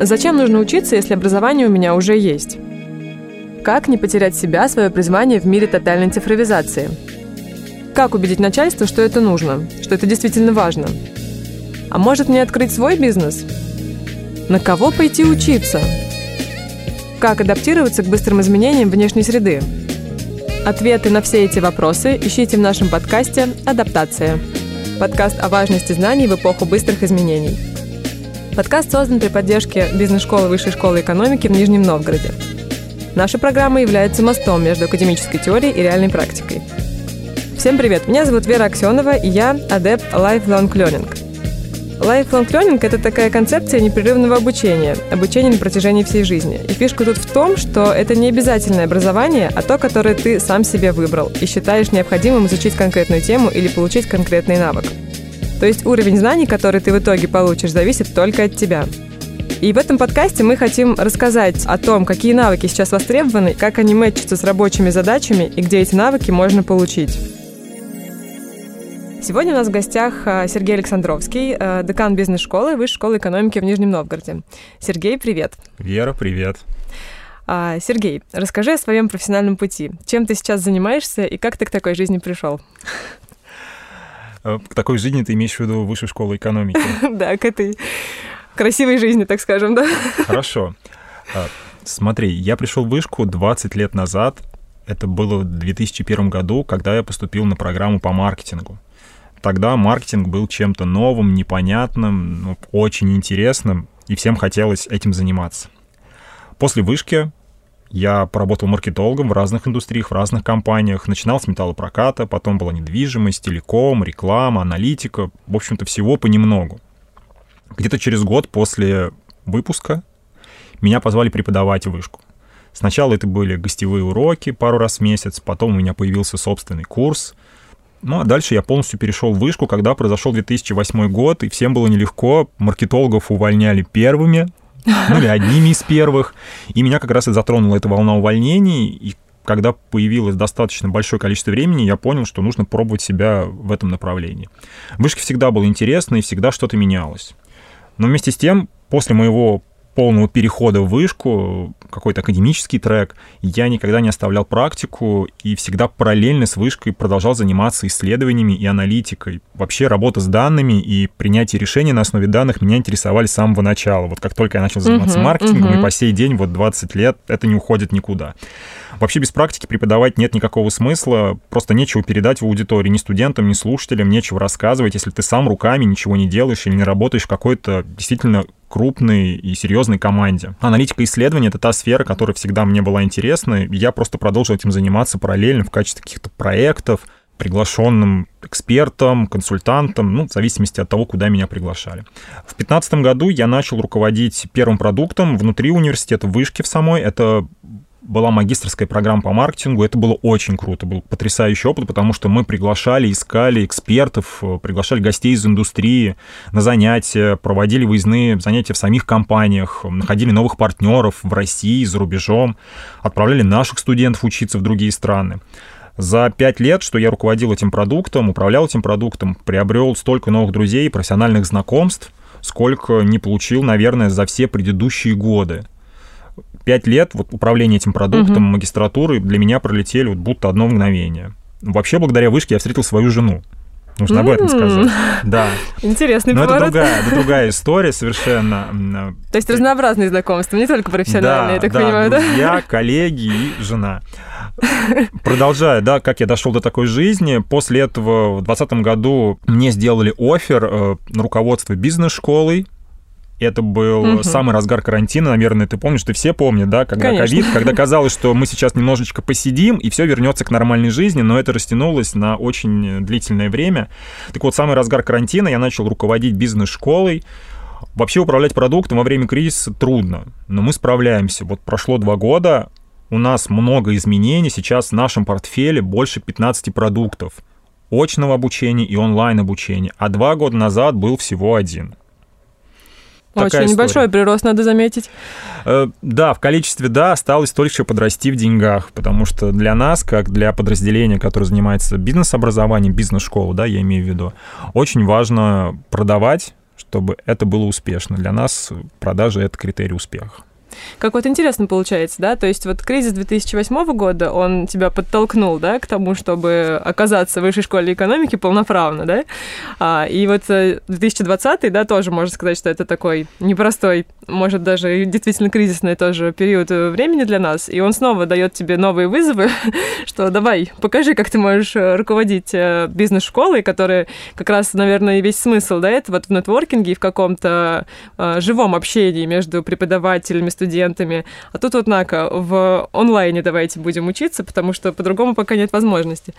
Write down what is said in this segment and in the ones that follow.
Зачем нужно учиться, если образование у меня уже есть? Как не потерять себя, свое призвание в мире тотальной цифровизации? Как убедить начальство, что это нужно, что это действительно важно? А может мне открыть свой бизнес? На кого пойти учиться? Как адаптироваться к быстрым изменениям внешней среды? Ответы на все эти вопросы ищите в нашем подкасте «Адаптация». Подкаст о важности знаний в эпоху быстрых изменений. Подкаст создан при поддержке бизнес-школы Высшей школы экономики в Нижнем Новгороде. Наша программа является мостом между академической теорией и реальной практикой. Всем привет! Меня зовут Вера Аксенова, и я адепт Lifelong Learning. Lifelong Learning – это такая концепция непрерывного обучения, обучения на протяжении всей жизни. И фишка тут в том, что это не обязательное образование, а то, которое ты сам себе выбрал и считаешь необходимым изучить конкретную тему или получить конкретный навык. То есть уровень знаний, который ты в итоге получишь, зависит только от тебя. И в этом подкасте мы хотим рассказать о том, какие навыки сейчас востребованы, как они мэтчатся с рабочими задачами и где эти навыки можно получить. Сегодня у нас в гостях э, Сергей Александровский, э, декан бизнес-школы Высшей школы экономики в Нижнем Новгороде. Сергей, привет. Вера, привет. А, Сергей, расскажи о своем профессиональном пути. Чем ты сейчас занимаешься и как ты к такой жизни пришел? Э, к такой жизни ты имеешь в виду Высшую школу экономики? Да, к этой красивой жизни, так скажем, да. Хорошо. А, смотри, я пришел в вышку 20 лет назад. Это было в 2001 году, когда я поступил на программу по маркетингу. Тогда маркетинг был чем-то новым, непонятным, ну, очень интересным, и всем хотелось этим заниматься. После вышки я поработал маркетологом в разных индустриях, в разных компаниях. Начинал с металлопроката, потом была недвижимость, телеком, реклама, аналитика. В общем-то, всего понемногу. Где-то через год после выпуска меня позвали преподавать вышку. Сначала это были гостевые уроки пару раз в месяц, потом у меня появился собственный курс. Ну, а дальше я полностью перешел в вышку, когда произошел 2008 год, и всем было нелегко. Маркетологов увольняли первыми, ну или одними из первых. И меня как раз и затронула эта волна увольнений. И когда появилось достаточно большое количество времени, я понял, что нужно пробовать себя в этом направлении. Вышки всегда было интересно, и всегда что-то менялось. Но вместе с тем, после моего полного перехода в вышку, какой-то академический трек, я никогда не оставлял практику и всегда параллельно с вышкой продолжал заниматься исследованиями и аналитикой. Вообще работа с данными и принятие решений на основе данных меня интересовали с самого начала. Вот как только я начал заниматься uh-huh, маркетингом, uh-huh. и по сей день, вот 20 лет, это не уходит никуда. Вообще без практики преподавать нет никакого смысла, просто нечего передать в аудитории ни студентам, ни слушателям, нечего рассказывать, если ты сам руками ничего не делаешь или не работаешь в какой-то действительно крупной и серьезной команде. Аналитика исследований — это та сфера, которая всегда мне была интересна. Я просто продолжил этим заниматься параллельно в качестве каких-то проектов, приглашенным экспертом, консультантом, ну, в зависимости от того, куда меня приглашали. В 2015 году я начал руководить первым продуктом внутри университета, в вышке в самой. Это была магистрская программа по маркетингу. Это было очень круто, был потрясающий опыт, потому что мы приглашали, искали экспертов, э, приглашали гостей из индустрии на занятия, проводили выездные занятия в самих компаниях, находили новых партнеров в России, за рубежом, отправляли наших студентов учиться в другие страны. За пять лет, что я руководил этим продуктом, управлял этим продуктом, приобрел столько новых друзей, профессиональных знакомств, сколько не получил, наверное, за все предыдущие годы пять лет вот управления этим продуктом, угу. магистратуры для меня пролетели вот будто одно мгновение. Вообще, благодаря вышке я встретил свою жену. Нужно об этом сказать. Да. Интересный Но поворот. это другая, это другая история совершенно. То есть разнообразные знакомства, не только профессиональные, да, я так да, понимаю, да? Я, коллеги и жена. Продолжая, да, как я дошел до такой жизни, после этого в 2020 году мне сделали офер э, на руководство бизнес-школой это был угу. самый разгар карантина, наверное, ты помнишь, ты все помнят, да, когда ковид, когда казалось, что мы сейчас немножечко посидим, и все вернется к нормальной жизни, но это растянулось на очень длительное время. Так вот, самый разгар карантина я начал руководить бизнес-школой. Вообще управлять продуктом во время кризиса трудно, но мы справляемся. Вот прошло два года, у нас много изменений, сейчас в нашем портфеле больше 15 продуктов очного обучения и онлайн-обучения, а два года назад был всего один. Такая Очень небольшой прирост, надо заметить. Э, да, в количестве да, осталось только еще подрасти в деньгах, потому что для нас, как для подразделения, которое занимается бизнес-образованием, бизнес-школу, да, я имею в виду, очень важно продавать чтобы это было успешно. Для нас продажи — это критерий успеха. Как вот интересно получается, да? То есть вот кризис 2008 года, он тебя подтолкнул, да, к тому, чтобы оказаться в высшей школе экономики полноправно, да? А, и вот 2020, э, да, тоже можно сказать, что это такой непростой, может даже действительно кризисный тоже период э, времени для нас, и он снова дает тебе новые вызовы, что давай, покажи, как ты можешь э, руководить бизнес-школой, которая как раз, наверное, весь смысл, да, это вот в нетворкинге и в каком-то живом общении между преподавателями, студентами. А тут вот, Нака, в онлайне давайте будем учиться, потому что по-другому пока нет возможности.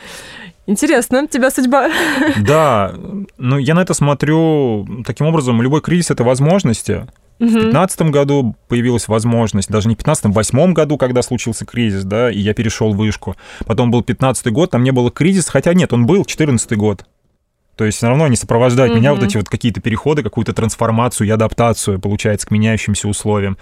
Интересно, тебя судьба. Да, ну я на это смотрю таким образом, любой кризис — это возможности. В 2015 году появилась возможность, даже не в 2015, в 2008 году, когда случился кризис, да, и я перешел в вышку. Потом был 2015 год, там не было кризиса, хотя нет, он был, 2014 год. То есть все равно они сопровождают mm-hmm. меня, вот эти вот какие-то переходы, какую-то трансформацию и адаптацию, получается, к меняющимся условиям.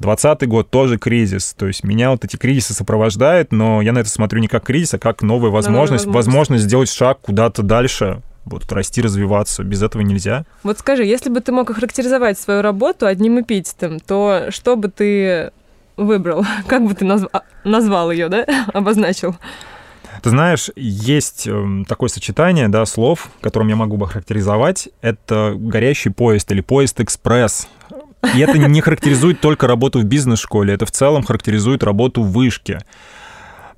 Двадцатый год тоже кризис. То есть меня вот эти кризисы сопровождают, но я на это смотрю не как кризис, а как новая возможность, новая возможность. возможность сделать шаг куда-то дальше, вот расти, развиваться. Без этого нельзя. Вот скажи, если бы ты мог охарактеризовать свою работу одним эпитетом, то что бы ты выбрал? Как бы ты назв... А, назвал ее, да? Обозначил? Ты знаешь, есть эм, такое сочетание да, слов, которым я могу бы характеризовать. Это горящий поезд или поезд-экспресс. И это не характеризует только работу в бизнес-школе, это в целом характеризует работу в вышке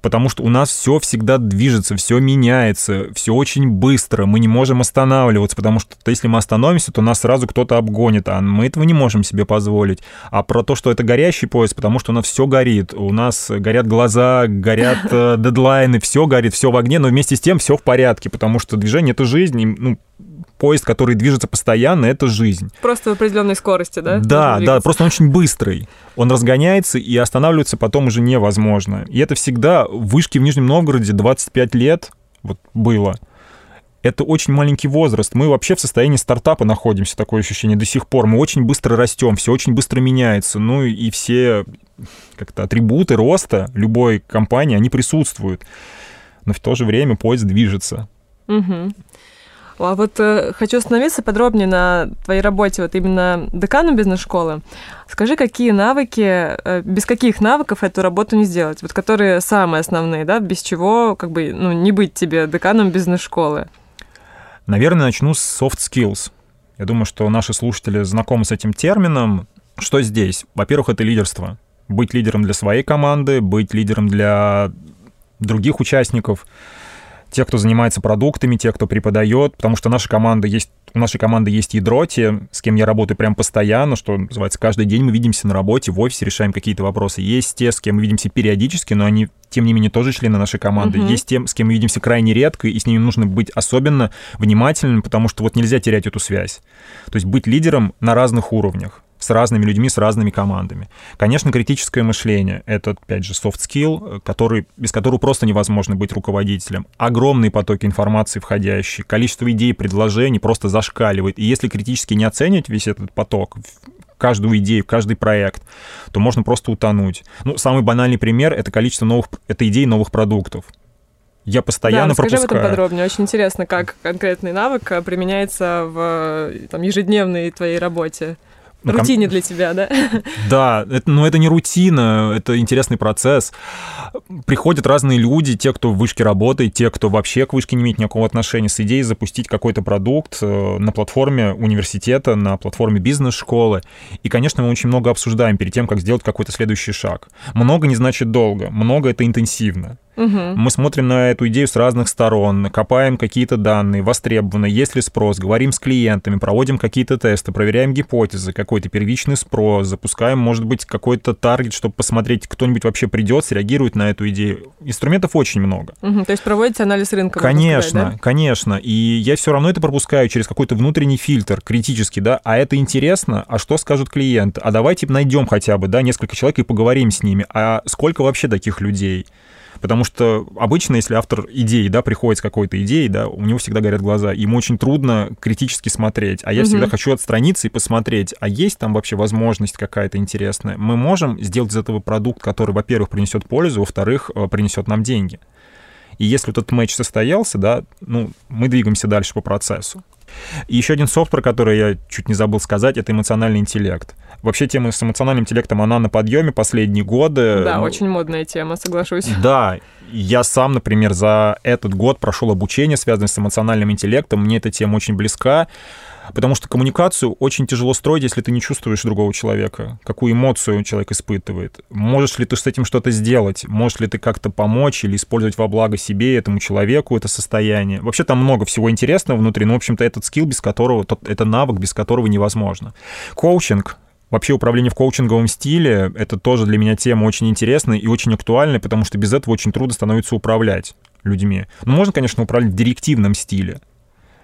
потому что у нас все всегда движется, все меняется, все очень быстро, мы не можем останавливаться, потому что если мы остановимся, то нас сразу кто-то обгонит, а мы этого не можем себе позволить. А про то, что это горящий поезд, потому что у нас все горит, у нас горят глаза, горят э, дедлайны, все горит, все в огне, но вместе с тем все в порядке, потому что движение — это жизнь, и, ну, поезд, который движется постоянно, это жизнь. Просто в определенной скорости, да? Да, да, просто он очень быстрый. Он разгоняется, и останавливаться потом уже невозможно. И это всегда вышки в Нижнем Новгороде 25 лет вот было. Это очень маленький возраст. Мы вообще в состоянии стартапа находимся, такое ощущение до сих пор. Мы очень быстро растем, все очень быстро меняется. Ну и все как-то атрибуты роста любой компании, они присутствуют. Но в то же время поезд движется. Угу. А вот э, хочу остановиться подробнее на твоей работе, вот именно деканом бизнес-школы. Скажи, какие навыки, э, без каких навыков эту работу не сделать? Вот которые самые основные, да, без чего как бы ну, не быть тебе деканом бизнес-школы? Наверное, начну с soft skills. Я думаю, что наши слушатели знакомы с этим термином. Что здесь? Во-первых, это лидерство. Быть лидером для своей команды, быть лидером для других участников — те, кто занимается продуктами, те, кто преподает, потому что наша команда есть, у нашей команды есть ядро, те, с кем я работаю прям постоянно, что называется, каждый день мы видимся на работе, в офисе решаем какие-то вопросы. Есть те, с кем мы видимся периодически, но они, тем не менее, тоже члены нашей команды. Uh-huh. Есть те, с кем мы видимся крайне редко, и с ними нужно быть особенно внимательным, потому что вот нельзя терять эту связь. То есть быть лидером на разных уровнях с разными людьми, с разными командами. Конечно, критическое мышление — это, опять же, soft skill, который, без которого просто невозможно быть руководителем. Огромные потоки информации входящие, количество идей, предложений просто зашкаливает. И если критически не оценивать весь этот поток, каждую идею, каждый проект, то можно просто утонуть. Ну, самый банальный пример — это количество новых, это идей новых продуктов. Я постоянно да, пропускаю. об этом подробнее. Очень интересно, как конкретный навык применяется в там, ежедневной твоей работе. Ну, Рутине для тебя, да? Да, это, но это не рутина, это интересный процесс. Приходят разные люди, те, кто в вышке работает, те, кто вообще к вышке не имеет никакого отношения, с идеей запустить какой-то продукт э, на платформе университета, на платформе бизнес-школы. И, конечно, мы очень много обсуждаем перед тем, как сделать какой-то следующий шаг. Много не значит долго, много — это интенсивно. Угу. Мы смотрим на эту идею с разных сторон, копаем какие-то данные, востребованы, есть ли спрос, говорим с клиентами, проводим какие-то тесты, проверяем гипотезы, какой-то первичный спрос, запускаем, может быть, какой-то таргет, чтобы посмотреть, кто-нибудь вообще придет, среагирует на эту идею. Инструментов очень много. Угу, то есть проводите анализ рынка? Конечно, сказать, да? конечно. И я все равно это пропускаю через какой-то внутренний фильтр, критический, да, а это интересно, а что скажут клиенты? А давайте найдем хотя бы, да, несколько человек и поговорим с ними. А сколько вообще таких людей? Потому что обычно, если автор идеи, да, приходит с какой-то идеей, да, у него всегда горят глаза, ему очень трудно критически смотреть. А я угу. всегда хочу отстраниться и посмотреть, а есть там вообще возможность какая-то интересная. Мы можем сделать из этого продукт, который, во-первых, принесет пользу, во-вторых, э, принесет нам деньги. И если этот матч состоялся, да, ну, мы двигаемся дальше по процессу. И еще один софт, про который я чуть не забыл сказать, это эмоциональный интеллект. Вообще тема с эмоциональным интеллектом, она на подъеме последние годы. Да, ну, очень модная тема, соглашусь. Да, я сам, например, за этот год прошел обучение, связанное с эмоциональным интеллектом. Мне эта тема очень близка. Потому что коммуникацию очень тяжело строить, если ты не чувствуешь другого человека, какую эмоцию человек испытывает. Можешь ли ты с этим что-то сделать? Можешь ли ты как-то помочь или использовать во благо себе, этому человеку это состояние? Вообще там много всего интересного внутри, но, в общем-то, этот скилл, без которого, это навык, без которого невозможно. Коучинг Вообще управление в коучинговом стиле — это тоже для меня тема очень интересная и очень актуальная, потому что без этого очень трудно становится управлять людьми. Ну, можно, конечно, управлять в директивном стиле,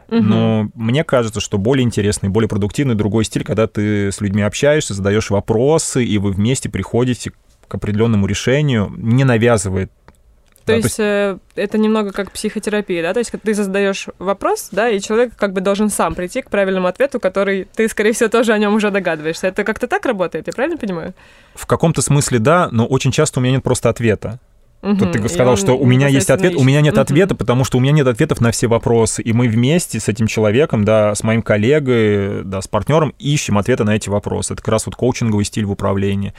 но мне кажется, что более интересный, более продуктивный другой стиль, когда ты с людьми общаешься, задаешь вопросы, и вы вместе приходите к определенному решению, не навязывает то, да, есть, то есть э, это немного как психотерапия, да? То есть ты задаешь вопрос, да, и человек как бы должен сам прийти к правильному ответу, который ты, скорее всего, тоже о нем уже догадываешься. Это как-то так работает, я правильно понимаю? В каком-то смысле да, но очень часто у меня нет просто ответа. Угу. Тут ты сказал, что у меня есть ответ, у меня нет угу. ответа, потому что у меня нет ответов на все вопросы. И мы вместе с этим человеком, да, с моим коллегой, да, с партнером ищем ответы на эти вопросы. Это как раз вот коучинговый стиль в управлении.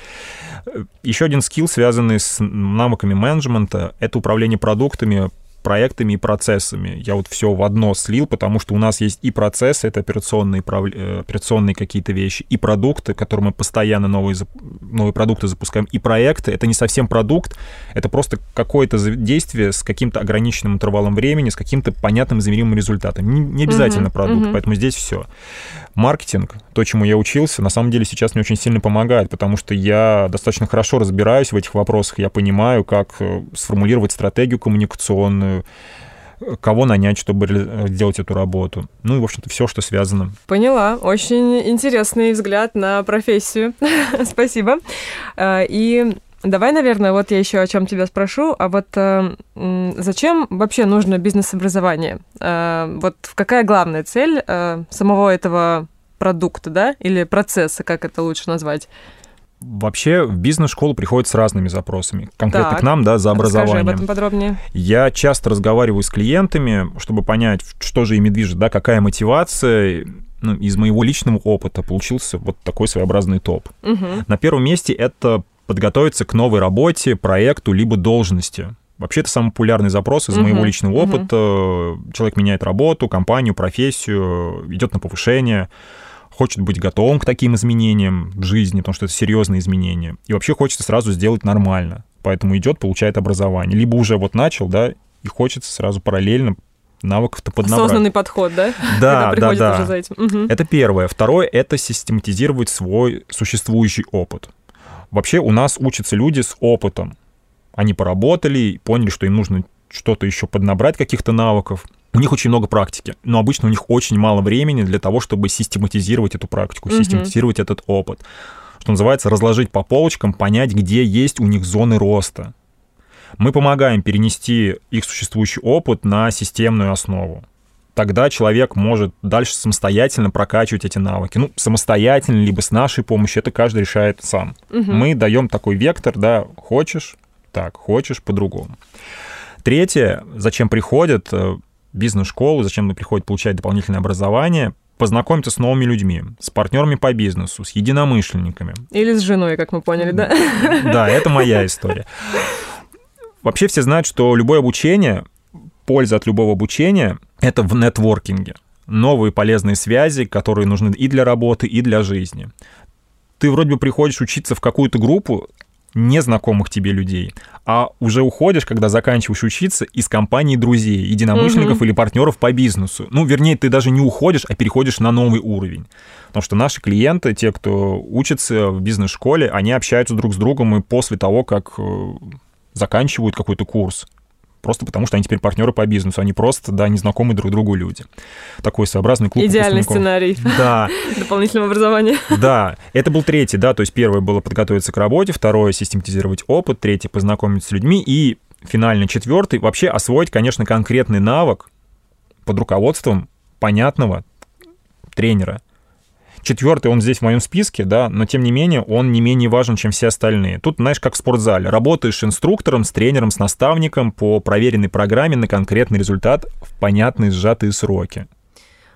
Еще один скилл, связанный с навыками менеджмента, это управление продуктами, проектами и процессами. Я вот все в одно слил, потому что у нас есть и процессы, это операционные, э, операционные какие-то вещи, и продукты, которые мы постоянно новые, новые продукты запускаем, и проекты. Это не совсем продукт, это просто какое-то действие с каким-то ограниченным интервалом времени, с каким-то понятным измеримым результатом. Не, не обязательно uh-huh, продукт, uh-huh. поэтому здесь все. Маркетинг, то, чему я учился, на самом деле сейчас мне очень сильно помогает, потому что я достаточно хорошо разбираюсь в этих вопросах, я понимаю, как э, сформулировать стратегию коммуникационную, кого нанять, чтобы сделать эту работу. Ну и, в общем-то, все, что связано. Поняла. Очень интересный взгляд на профессию. Спасибо. А, и Давай, наверное, вот я еще о чем тебя спрошу. А вот э, зачем вообще нужно бизнес-образование? Э, вот какая главная цель э, самого этого продукта, да, или процесса, как это лучше назвать? Вообще в бизнес-школу приходят с разными запросами. Конкретно так, к нам, да, за образованием. об этом подробнее. Я часто разговариваю с клиентами, чтобы понять, что же ими движет, да, какая мотивация. Ну, из моего личного опыта получился вот такой своеобразный топ. Угу. На первом месте это подготовиться к новой работе, проекту, либо должности. Вообще это самый популярный запрос из uh моего личного опыта. uh Человек меняет работу, компанию, профессию, идет на повышение хочет быть готовым к таким изменениям в жизни, потому что это серьезные изменения. И вообще хочется сразу сделать нормально. Поэтому идет, получает образование. Либо уже вот начал, да, и хочется сразу параллельно навыков-то поднабрать. Осознанный подход, да? Да, да, да. Уже за этим. Угу. Это первое. Второе — это систематизировать свой существующий опыт. Вообще у нас учатся люди с опытом. Они поработали, поняли, что им нужно что-то еще поднабрать, каких-то навыков, у них очень много практики, но обычно у них очень мало времени для того, чтобы систематизировать эту практику, mm-hmm. систематизировать этот опыт. Что называется, разложить по полочкам, понять, где есть у них зоны роста. Мы помогаем перенести их существующий опыт на системную основу. Тогда человек может дальше самостоятельно прокачивать эти навыки. Ну, самостоятельно, либо с нашей помощью, это каждый решает сам. Угу. Мы даем такой вектор, да, хочешь так, хочешь по-другому. Третье, зачем приходят, э, бизнес-школу, зачем приходит получать дополнительное образование, познакомиться с новыми людьми, с партнерами по бизнесу, с единомышленниками. Или с женой, как мы поняли, да? Да, это моя история. Вообще все знают, что любое обучение, польза от любого обучения — это в нетворкинге. Новые полезные связи, которые нужны и для работы, и для жизни. Ты вроде бы приходишь учиться в какую-то группу, незнакомых тебе людей, а уже уходишь, когда заканчиваешь учиться из компании друзей, единомышленников угу. или партнеров по бизнесу. Ну, вернее, ты даже не уходишь, а переходишь на новый уровень. Потому что наши клиенты, те, кто учится в бизнес-школе, они общаются друг с другом и после того, как э, заканчивают какой-то курс просто потому что они теперь партнеры по бизнесу, они просто, да, незнакомые друг другу люди. Такой своеобразный клуб Идеальный сценарий. Да. Дополнительного образования. Да, это был третий, да, то есть первое было подготовиться к работе, второе — систематизировать опыт, третье — познакомиться с людьми, и финально четвертый — вообще освоить, конечно, конкретный навык под руководством понятного тренера. Четвертый, он здесь в моем списке, да, но тем не менее он не менее важен, чем все остальные. Тут, знаешь, как в спортзале. Работаешь инструктором, с тренером, с наставником по проверенной программе на конкретный результат в понятные сжатые сроки.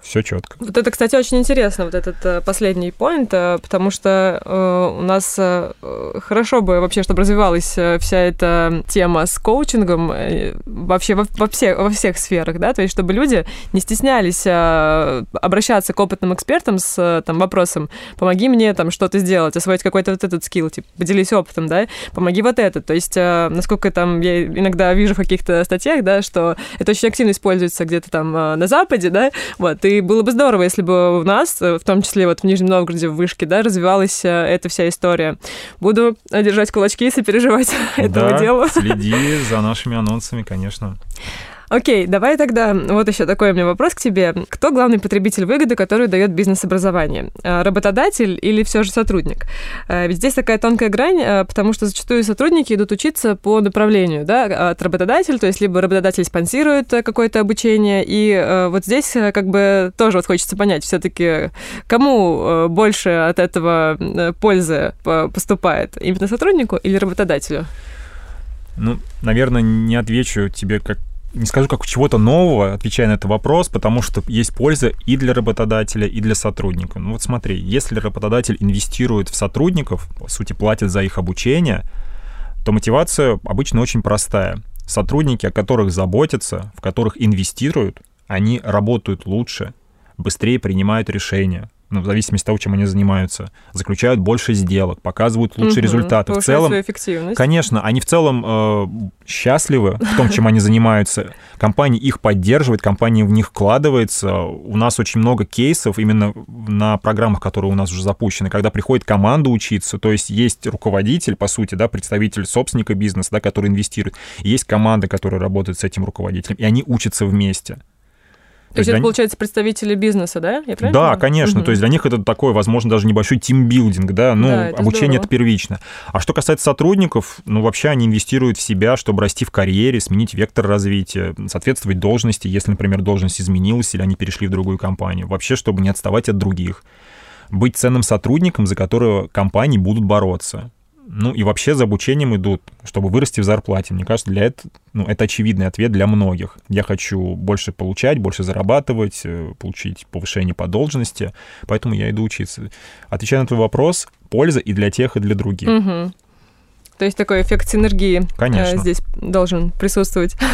Все четко. Вот это, кстати, очень интересно, вот этот э, последний поинт, э, потому что э, у нас хорошо бы вообще, чтобы развивалась вся эта тема с коучингом вообще во, во, всех, во всех сферах, да, то есть чтобы люди не стеснялись обращаться к опытным экспертам с там, вопросом «помоги мне там что-то сделать, освоить какой-то вот этот скилл, типа, поделись опытом, да, помоги вот это». То есть, насколько там я иногда вижу в каких-то статьях, да, что это очень активно используется где-то там на Западе, да, вот, и было бы здорово, если бы у нас, э, в том числе вот в Нижнем Новгороде, в Вышке, да, развивалась э, эта вся история. Буду держать кулачки и сопереживать этому да, делу. следи за нашими анонсами, конечно. Окей, давай тогда вот еще такой у меня вопрос к тебе. Кто главный потребитель выгоды, который дает бизнес-образование? А, работодатель или все же сотрудник? А, ведь здесь такая тонкая грань, а, потому что зачастую сотрудники идут учиться по направлению, да, от работодателя, то есть либо работодатель спонсирует э, какое-то обучение, и э, вот здесь э, как бы тоже вот хочется понять, все-таки кому больше от этого пользы поступает? Именно сотруднику или работодателю? Ну, наверное, не отвечу тебе как не скажу как чего-то нового, отвечая на этот вопрос, потому что есть польза и для работодателя, и для сотрудника. Ну вот смотри, если работодатель инвестирует в сотрудников, по сути, платит за их обучение, то мотивация обычно очень простая. Сотрудники, о которых заботятся, в которых инвестируют, они работают лучше, быстрее принимают решения, ну, в зависимости от того, чем они занимаются, заключают больше сделок, показывают лучшие угу, результаты. В целом, эффективность. конечно, они в целом э, счастливы в том, чем они занимаются. Компания их поддерживает, компания в них вкладывается. У нас очень много кейсов именно на программах, которые у нас уже запущены, когда приходит команда учиться, то есть есть руководитель, по сути, да, представитель собственника бизнеса, да, который инвестирует, есть команда, которая работает с этим руководителем, и они учатся вместе. То, есть, это, получается, представители бизнеса, да? Я да, понимаю? конечно. Угу. То есть для них это такой, возможно, даже небольшой тимбилдинг, да, ну, да, это обучение здорово. это первично. А что касается сотрудников, ну, вообще они инвестируют в себя, чтобы расти в карьере, сменить вектор развития, соответствовать должности, если, например, должность изменилась или они перешли в другую компанию. Вообще, чтобы не отставать от других. Быть ценным сотрудником, за которого компании будут бороться ну и вообще за обучением идут, чтобы вырасти в зарплате. Мне кажется, для этого, ну, это очевидный ответ для многих. Я хочу больше получать, больше зарабатывать, э, получить повышение по должности, поэтому я иду учиться. Отвечая на твой вопрос, польза и для тех, и для других. Угу. То есть такой эффект синергии э, Конечно. здесь должен присутствовать.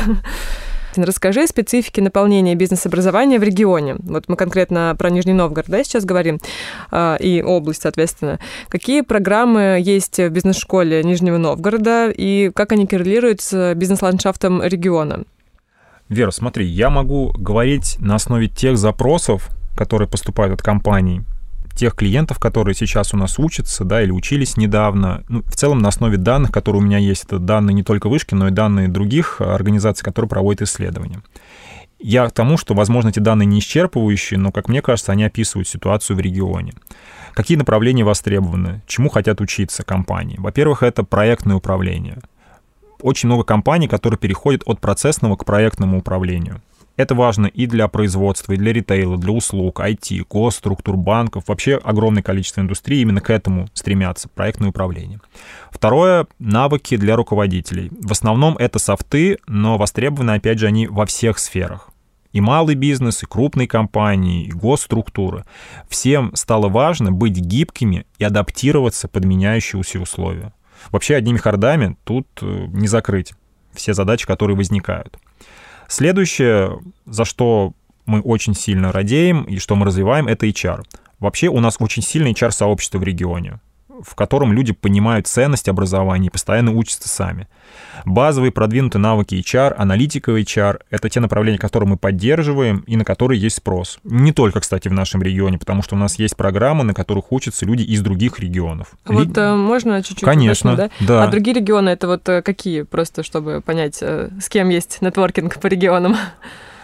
Расскажи о специфике наполнения бизнес-образования в регионе. Вот мы конкретно про Нижний Новгород да, сейчас говорим, а, и область, соответственно. Какие программы есть в бизнес-школе Нижнего Новгорода и как они коррелируют с бизнес-ландшафтом региона? Вера, смотри, я могу говорить на основе тех запросов, которые поступают от компаний, тех клиентов, которые сейчас у нас учатся, да, или учились недавно. Ну, в целом на основе данных, которые у меня есть, это данные не только вышки, но и данные других организаций, которые проводят исследования. Я к тому, что, возможно, эти данные не исчерпывающие, но, как мне кажется, они описывают ситуацию в регионе. Какие направления востребованы? Чему хотят учиться компании? Во-первых, это проектное управление. Очень много компаний, которые переходят от процессного к проектному управлению. Это важно и для производства, и для ритейла, для услуг, IT, госструктур, банков. Вообще огромное количество индустрий именно к этому стремятся, проектное управление. Второе — навыки для руководителей. В основном это софты, но востребованы, опять же, они во всех сферах и малый бизнес, и крупные компании, и госструктуры. Всем стало важно быть гибкими и адаптироваться под меняющиеся условия. Вообще одними хардами тут э, не закрыть все задачи, которые возникают. Следующее, за что мы очень сильно радеем и что мы развиваем, это HR. Вообще у нас очень сильное HR-сообщество в регионе в котором люди понимают ценность образования и постоянно учатся сами. Базовые продвинутые навыки HR, аналитика HR — это те направления, которые мы поддерживаем и на которые есть спрос. Не только, кстати, в нашем регионе, потому что у нас есть программы, на которых учатся люди из других регионов. Вот Ли... э, можно чуть-чуть? Конечно, уточнить, да? да. А другие регионы — это вот э, какие? Просто чтобы понять, э, с кем есть нетворкинг по регионам.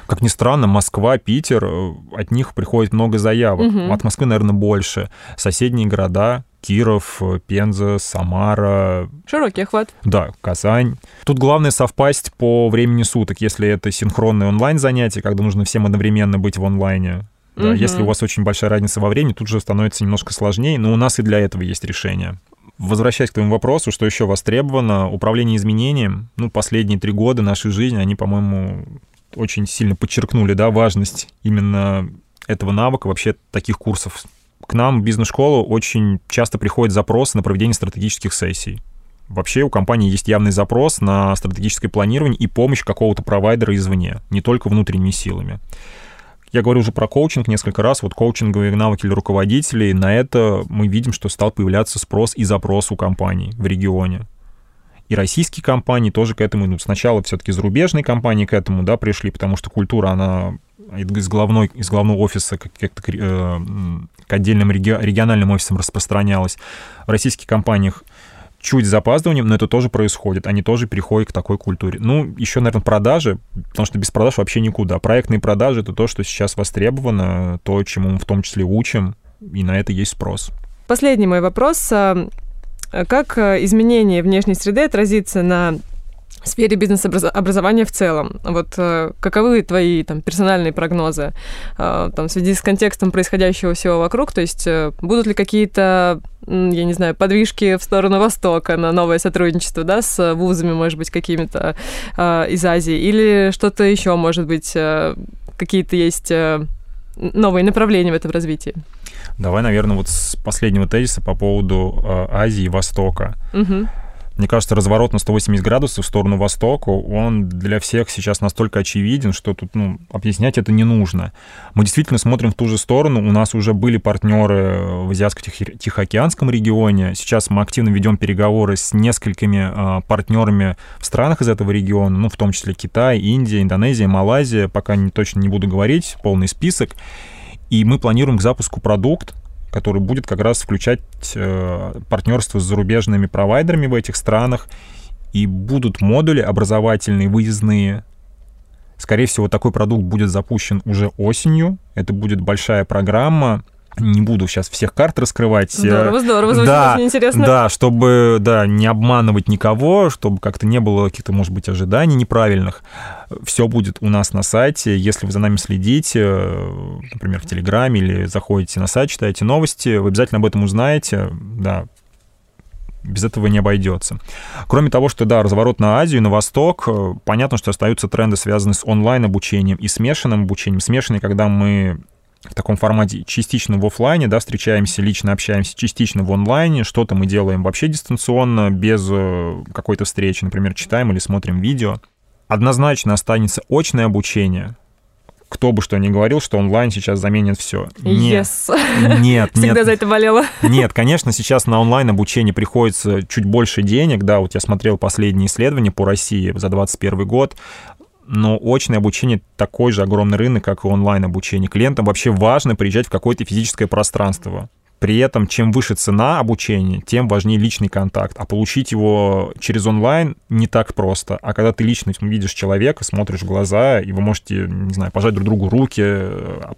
Как ни странно, Москва, Питер, от них приходит много заявок. Угу. От Москвы, наверное, больше. Соседние города, Киров, Пенза, Самара. Широкий охват. Да, Казань. Тут главное совпасть по времени суток, если это синхронное онлайн-занятие, когда нужно всем одновременно быть в онлайне. Да, угу. Если у вас очень большая разница во времени, тут же становится немножко сложнее, но у нас и для этого есть решение. Возвращаясь к твоему вопросу, что еще востребовано, управление изменением, ну, последние три года нашей жизни, они, по-моему, очень сильно подчеркнули, да, важность именно этого навыка, вообще таких курсов. К нам в бизнес-школу очень часто приходят запросы на проведение стратегических сессий. Вообще у компании есть явный запрос на стратегическое планирование и помощь какого-то провайдера извне, не только внутренними силами. Я говорю уже про коучинг несколько раз. Вот коучинговые навыки для руководителей. На это мы видим, что стал появляться спрос и запрос у компаний в регионе. И российские компании тоже к этому идут. Сначала все-таки зарубежные компании к этому да, пришли, потому что культура, она из, главной, из главного офиса к, к, э, к отдельным региональным офисам распространялась. В российских компаниях чуть с запаздыванием, но это тоже происходит. Они тоже переходят к такой культуре. Ну, еще, наверное, продажи, потому что без продаж вообще никуда. Проектные продажи — это то, что сейчас востребовано, то, чему мы в том числе учим, и на это есть спрос. Последний мой вопрос. А, как изменение внешней среды отразится на сфере бизнес-образования в целом. Вот э, каковы твои там, персональные прогнозы э, там, в связи с контекстом происходящего всего вокруг? То есть э, будут ли какие-то, я не знаю, подвижки в сторону Востока на новое сотрудничество да, с вузами, может быть, какими-то из Азии? Или что-то еще, может быть, какие-то есть новые направления в этом развитии? Давай, наверное, вот с последнего тезиса по поводу Азии и Востока. Угу. Мне кажется, разворот на 180 градусов в сторону востока, он для всех сейчас настолько очевиден, что тут ну, объяснять это не нужно. Мы действительно смотрим в ту же сторону. У нас уже были партнеры в Азиатско-Тихоокеанском регионе. Сейчас мы активно ведем переговоры с несколькими э, партнерами в странах из этого региона, ну, в том числе Китай, Индия, Индонезия, Малайзия. Пока не, точно не буду говорить, полный список. И мы планируем к запуску продукт, который будет как раз включать э, партнерство с зарубежными провайдерами в этих странах, и будут модули образовательные, выездные. Скорее всего, такой продукт будет запущен уже осенью. Это будет большая программа, не буду сейчас всех карт раскрывать. Здорово, здорово, звучит да, очень интересно. Да, чтобы да, не обманывать никого, чтобы как-то не было каких-то, может быть, ожиданий неправильных. Все будет у нас на сайте. Если вы за нами следите, например, в Телеграме или заходите на сайт, читаете новости, вы обязательно об этом узнаете. Да, без этого не обойдется. Кроме того, что, да, разворот на Азию, на Восток, понятно, что остаются тренды, связанные с онлайн-обучением и смешанным обучением. Смешанный, когда мы в таком формате частично в офлайне, да, встречаемся, лично общаемся, частично в онлайне, что-то мы делаем вообще дистанционно, без э, какой-то встречи, например, читаем или смотрим видео. Однозначно останется очное обучение, кто бы что ни говорил, что онлайн сейчас заменит все. Нет, yes. нет, Всегда нет. за это болела. Нет, конечно, сейчас на онлайн обучение приходится чуть больше денег. Да, вот я смотрел последние исследования по России за 2021 год но очное обучение такой же огромный рынок, как и онлайн-обучение. Клиентам вообще важно приезжать в какое-то физическое пространство. При этом, чем выше цена обучения, тем важнее личный контакт. А получить его через онлайн не так просто. А когда ты лично видишь человека, смотришь в глаза, и вы можете, не знаю, пожать друг другу руки,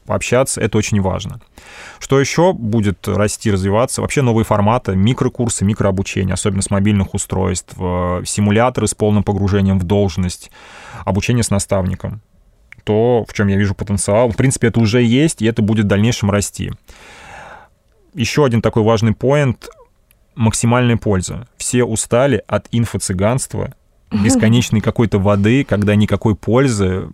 пообщаться, это очень важно. Что еще будет расти, развиваться? Вообще новые форматы, микрокурсы, микрообучение, особенно с мобильных устройств, э, симуляторы с полным погружением в должность, обучение с наставником то, в чем я вижу потенциал. В принципе, это уже есть, и это будет в дальнейшем расти еще один такой важный поинт — максимальная польза. Все устали от инфо-цыганства, бесконечной какой-то воды, когда никакой пользы,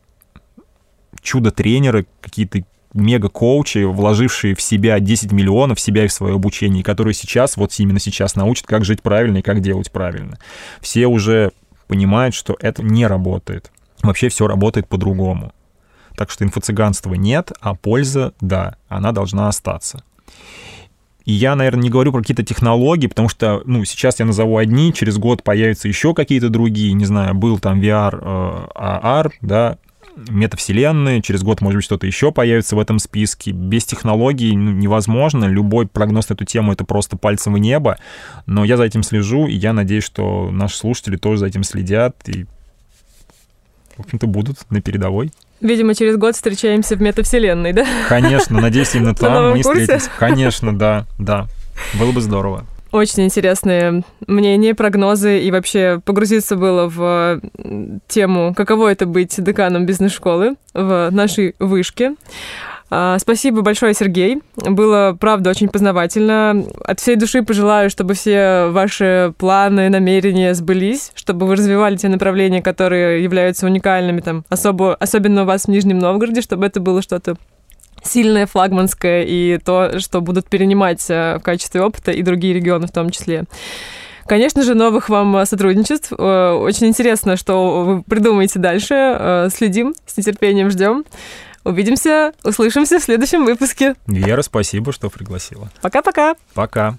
чудо-тренеры, какие-то мега-коучи, вложившие в себя 10 миллионов, в себя и в свое обучение, которые сейчас, вот именно сейчас научат, как жить правильно и как делать правильно. Все уже понимают, что это не работает. Вообще все работает по-другому. Так что инфо-цыганства нет, а польза, да, она должна остаться. И я, наверное, не говорю про какие-то технологии, потому что, ну, сейчас я назову одни, через год появятся еще какие-то другие, не знаю, был там VR, э, AR, да, метавселенные, через год, может быть, что-то еще появится в этом списке. Без технологий ну, невозможно, любой прогноз на эту тему — это просто пальцем в небо, но я за этим слежу, и я надеюсь, что наши слушатели тоже за этим следят, и, в общем-то, будут на передовой. Видимо, через год встречаемся в метавселенной, да? Конечно, надеюсь, именно там мы встретимся. Конечно, да, да. Было бы здорово. Очень интересные мнения, прогнозы, и вообще погрузиться было в тему, каково это быть деканом бизнес-школы в нашей вышке. А, спасибо большое, Сергей. Было, правда, очень познавательно. От всей души пожелаю, чтобы все ваши планы, намерения сбылись, чтобы вы развивали те направления, которые являются уникальными, там, особо, особенно у вас в Нижнем Новгороде, чтобы это было что-то сильное флагманское и то, что будут перенимать э, в качестве опыта и другие регионы в том числе. Конечно же, новых вам сотрудничеств. Э, очень интересно, что вы придумаете дальше. Э, следим, с нетерпением ждем. Увидимся, услышимся в следующем выпуске. Вера, спасибо, что пригласила. Пока-пока. Пока.